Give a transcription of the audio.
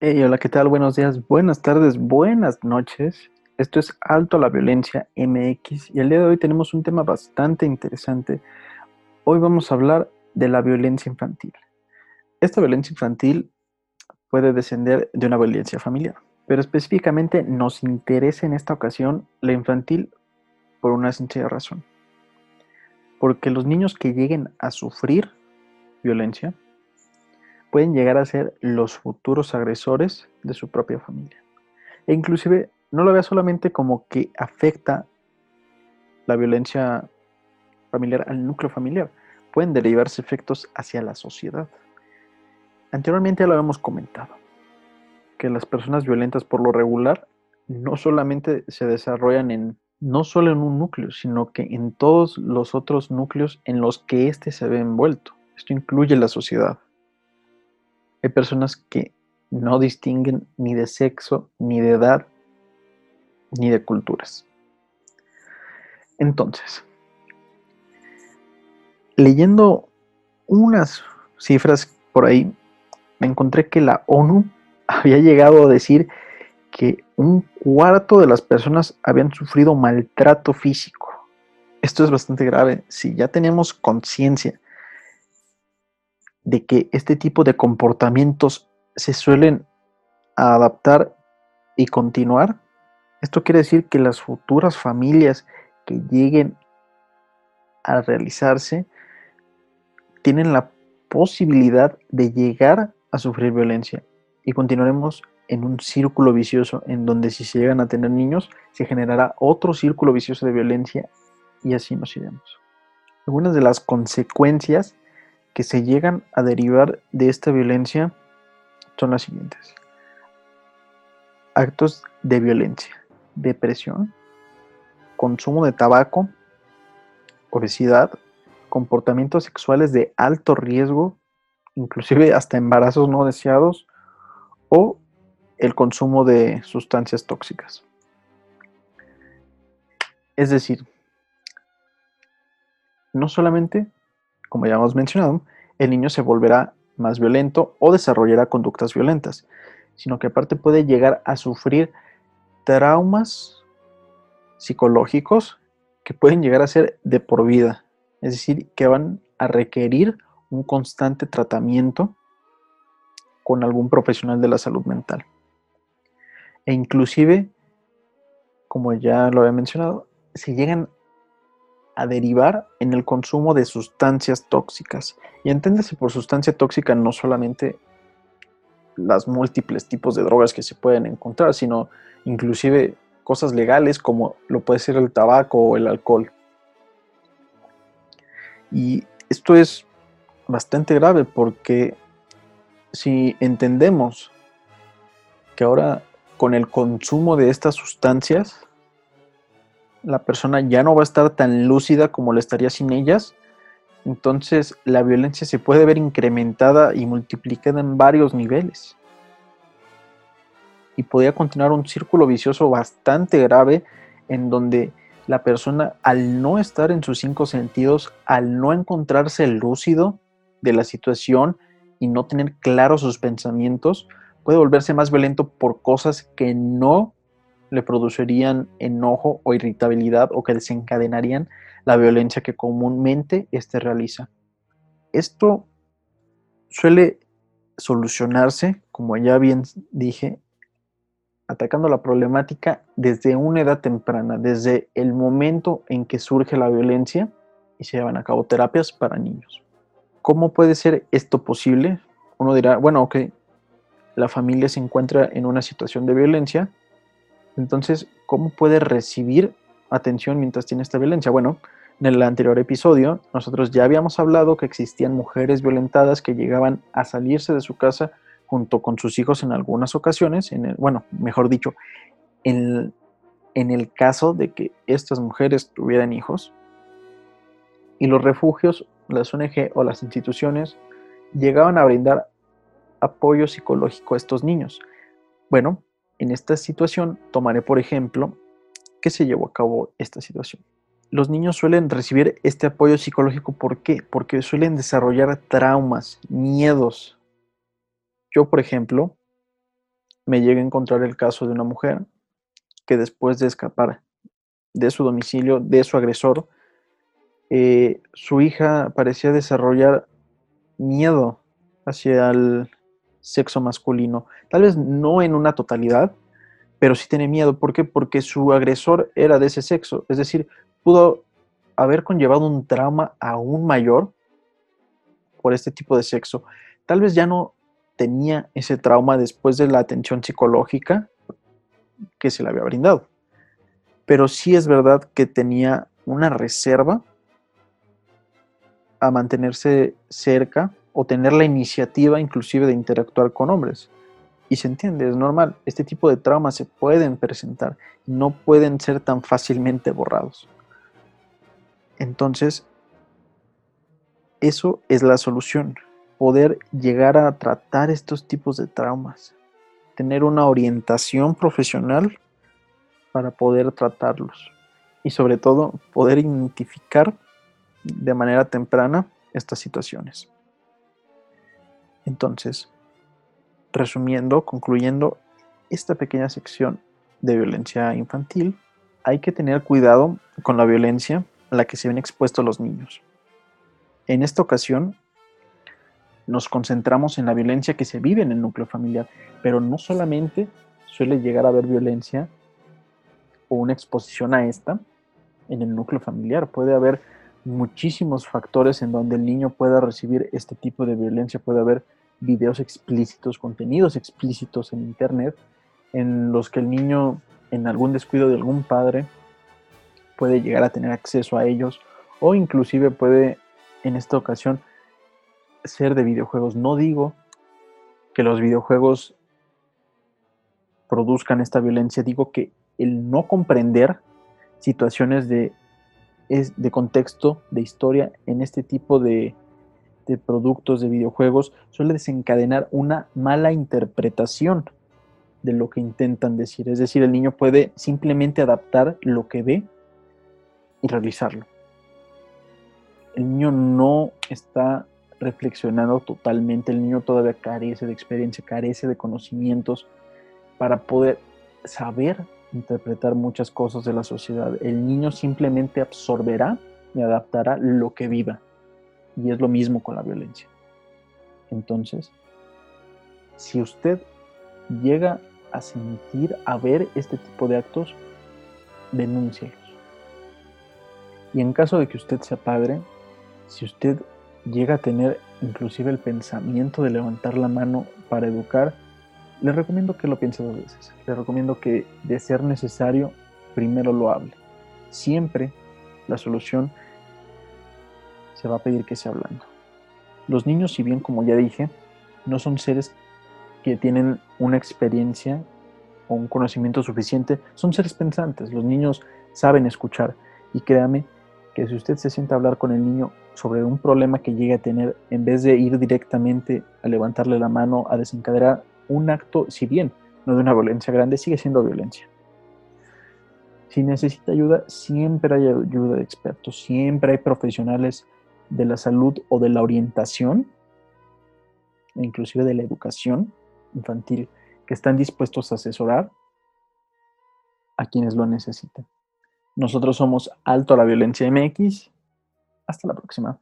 Hey, hola, ¿qué tal? Buenos días, buenas tardes, buenas noches. Esto es Alto a la Violencia MX y el día de hoy tenemos un tema bastante interesante. Hoy vamos a hablar de la violencia infantil. Esta violencia infantil puede descender de una violencia familiar, pero específicamente nos interesa en esta ocasión la infantil por una sencilla razón. Porque los niños que lleguen a sufrir violencia pueden llegar a ser los futuros agresores de su propia familia. E inclusive no lo vea solamente como que afecta la violencia familiar al núcleo familiar, pueden derivarse efectos hacia la sociedad. Anteriormente ya lo habíamos comentado, que las personas violentas por lo regular no solamente se desarrollan en, no solo en un núcleo, sino que en todos los otros núcleos en los que éste se ve envuelto. Esto incluye la sociedad. Hay personas que no distinguen ni de sexo, ni de edad, ni de culturas. Entonces, leyendo unas cifras por ahí, me encontré que la ONU había llegado a decir que un cuarto de las personas habían sufrido maltrato físico. Esto es bastante grave. Si ya tenemos conciencia de que este tipo de comportamientos se suelen adaptar y continuar, esto quiere decir que las futuras familias que lleguen a realizarse tienen la posibilidad de llegar a sufrir violencia y continuaremos en un círculo vicioso en donde si se llegan a tener niños se generará otro círculo vicioso de violencia y así nos iremos. Algunas de las consecuencias que se llegan a derivar de esta violencia son las siguientes. Actos de violencia, depresión, consumo de tabaco, obesidad, comportamientos sexuales de alto riesgo, inclusive hasta embarazos no deseados, o el consumo de sustancias tóxicas. Es decir, no solamente como ya hemos mencionado, el niño se volverá más violento o desarrollará conductas violentas, sino que aparte puede llegar a sufrir traumas psicológicos que pueden llegar a ser de por vida, es decir, que van a requerir un constante tratamiento con algún profesional de la salud mental. E inclusive, como ya lo había mencionado, si llegan a derivar en el consumo de sustancias tóxicas. Y enténdase por sustancia tóxica no solamente las múltiples tipos de drogas que se pueden encontrar, sino inclusive cosas legales como lo puede ser el tabaco o el alcohol. Y esto es bastante grave porque si entendemos que ahora con el consumo de estas sustancias la persona ya no va a estar tan lúcida como lo estaría sin ellas. Entonces la violencia se puede ver incrementada y multiplicada en varios niveles. Y podría continuar un círculo vicioso bastante grave en donde la persona al no estar en sus cinco sentidos, al no encontrarse lúcido de la situación y no tener claros sus pensamientos, puede volverse más violento por cosas que no le producirían enojo o irritabilidad o que desencadenarían la violencia que comúnmente éste realiza. Esto suele solucionarse, como ya bien dije, atacando la problemática desde una edad temprana, desde el momento en que surge la violencia y se llevan a cabo terapias para niños. ¿Cómo puede ser esto posible? Uno dirá, bueno, ok, la familia se encuentra en una situación de violencia, entonces, ¿cómo puede recibir atención mientras tiene esta violencia? Bueno, en el anterior episodio nosotros ya habíamos hablado que existían mujeres violentadas que llegaban a salirse de su casa junto con sus hijos en algunas ocasiones, en el, bueno, mejor dicho, en, en el caso de que estas mujeres tuvieran hijos, y los refugios, las ONG o las instituciones llegaban a brindar apoyo psicológico a estos niños. Bueno, en esta situación tomaré por ejemplo que se llevó a cabo esta situación. Los niños suelen recibir este apoyo psicológico, ¿por qué? Porque suelen desarrollar traumas, miedos. Yo, por ejemplo, me llega a encontrar el caso de una mujer que después de escapar de su domicilio, de su agresor, eh, su hija parecía desarrollar miedo hacia el sexo masculino. Tal vez no en una totalidad, pero sí tiene miedo. ¿Por qué? Porque su agresor era de ese sexo. Es decir, pudo haber conllevado un trauma aún mayor por este tipo de sexo. Tal vez ya no tenía ese trauma después de la atención psicológica que se le había brindado. Pero sí es verdad que tenía una reserva a mantenerse cerca o tener la iniciativa inclusive de interactuar con hombres. Y se entiende, es normal. Este tipo de traumas se pueden presentar, no pueden ser tan fácilmente borrados. Entonces, eso es la solución, poder llegar a tratar estos tipos de traumas, tener una orientación profesional para poder tratarlos y sobre todo poder identificar de manera temprana estas situaciones. Entonces, resumiendo, concluyendo esta pequeña sección de violencia infantil, hay que tener cuidado con la violencia a la que se ven expuestos los niños. En esta ocasión, nos concentramos en la violencia que se vive en el núcleo familiar, pero no solamente suele llegar a haber violencia o una exposición a esta en el núcleo familiar, puede haber muchísimos factores en donde el niño pueda recibir este tipo de violencia. Puede haber videos explícitos, contenidos explícitos en Internet, en los que el niño, en algún descuido de algún padre, puede llegar a tener acceso a ellos o inclusive puede, en esta ocasión, ser de videojuegos. No digo que los videojuegos produzcan esta violencia, digo que el no comprender situaciones de de contexto, de historia, en este tipo de, de productos, de videojuegos, suele desencadenar una mala interpretación de lo que intentan decir. Es decir, el niño puede simplemente adaptar lo que ve y realizarlo. El niño no está reflexionando totalmente, el niño todavía carece de experiencia, carece de conocimientos para poder saber interpretar muchas cosas de la sociedad. El niño simplemente absorberá y adaptará lo que viva. Y es lo mismo con la violencia. Entonces, si usted llega a sentir, a ver este tipo de actos, denúncielos. Y en caso de que usted sea padre, si usted llega a tener inclusive el pensamiento de levantar la mano para educar, le recomiendo que lo piense dos veces. Le recomiendo que, de ser necesario, primero lo hable. Siempre la solución se va a pedir que sea hablando. Los niños, si bien, como ya dije, no son seres que tienen una experiencia o un conocimiento suficiente, son seres pensantes. Los niños saben escuchar. Y créame que si usted se sienta a hablar con el niño sobre un problema que llegue a tener, en vez de ir directamente a levantarle la mano, a desencadenar un acto, si bien no de una violencia grande, sigue siendo violencia. Si necesita ayuda, siempre hay ayuda de expertos, siempre hay profesionales de la salud o de la orientación, e inclusive de la educación infantil, que están dispuestos a asesorar a quienes lo necesiten. Nosotros somos Alto a la Violencia MX. Hasta la próxima.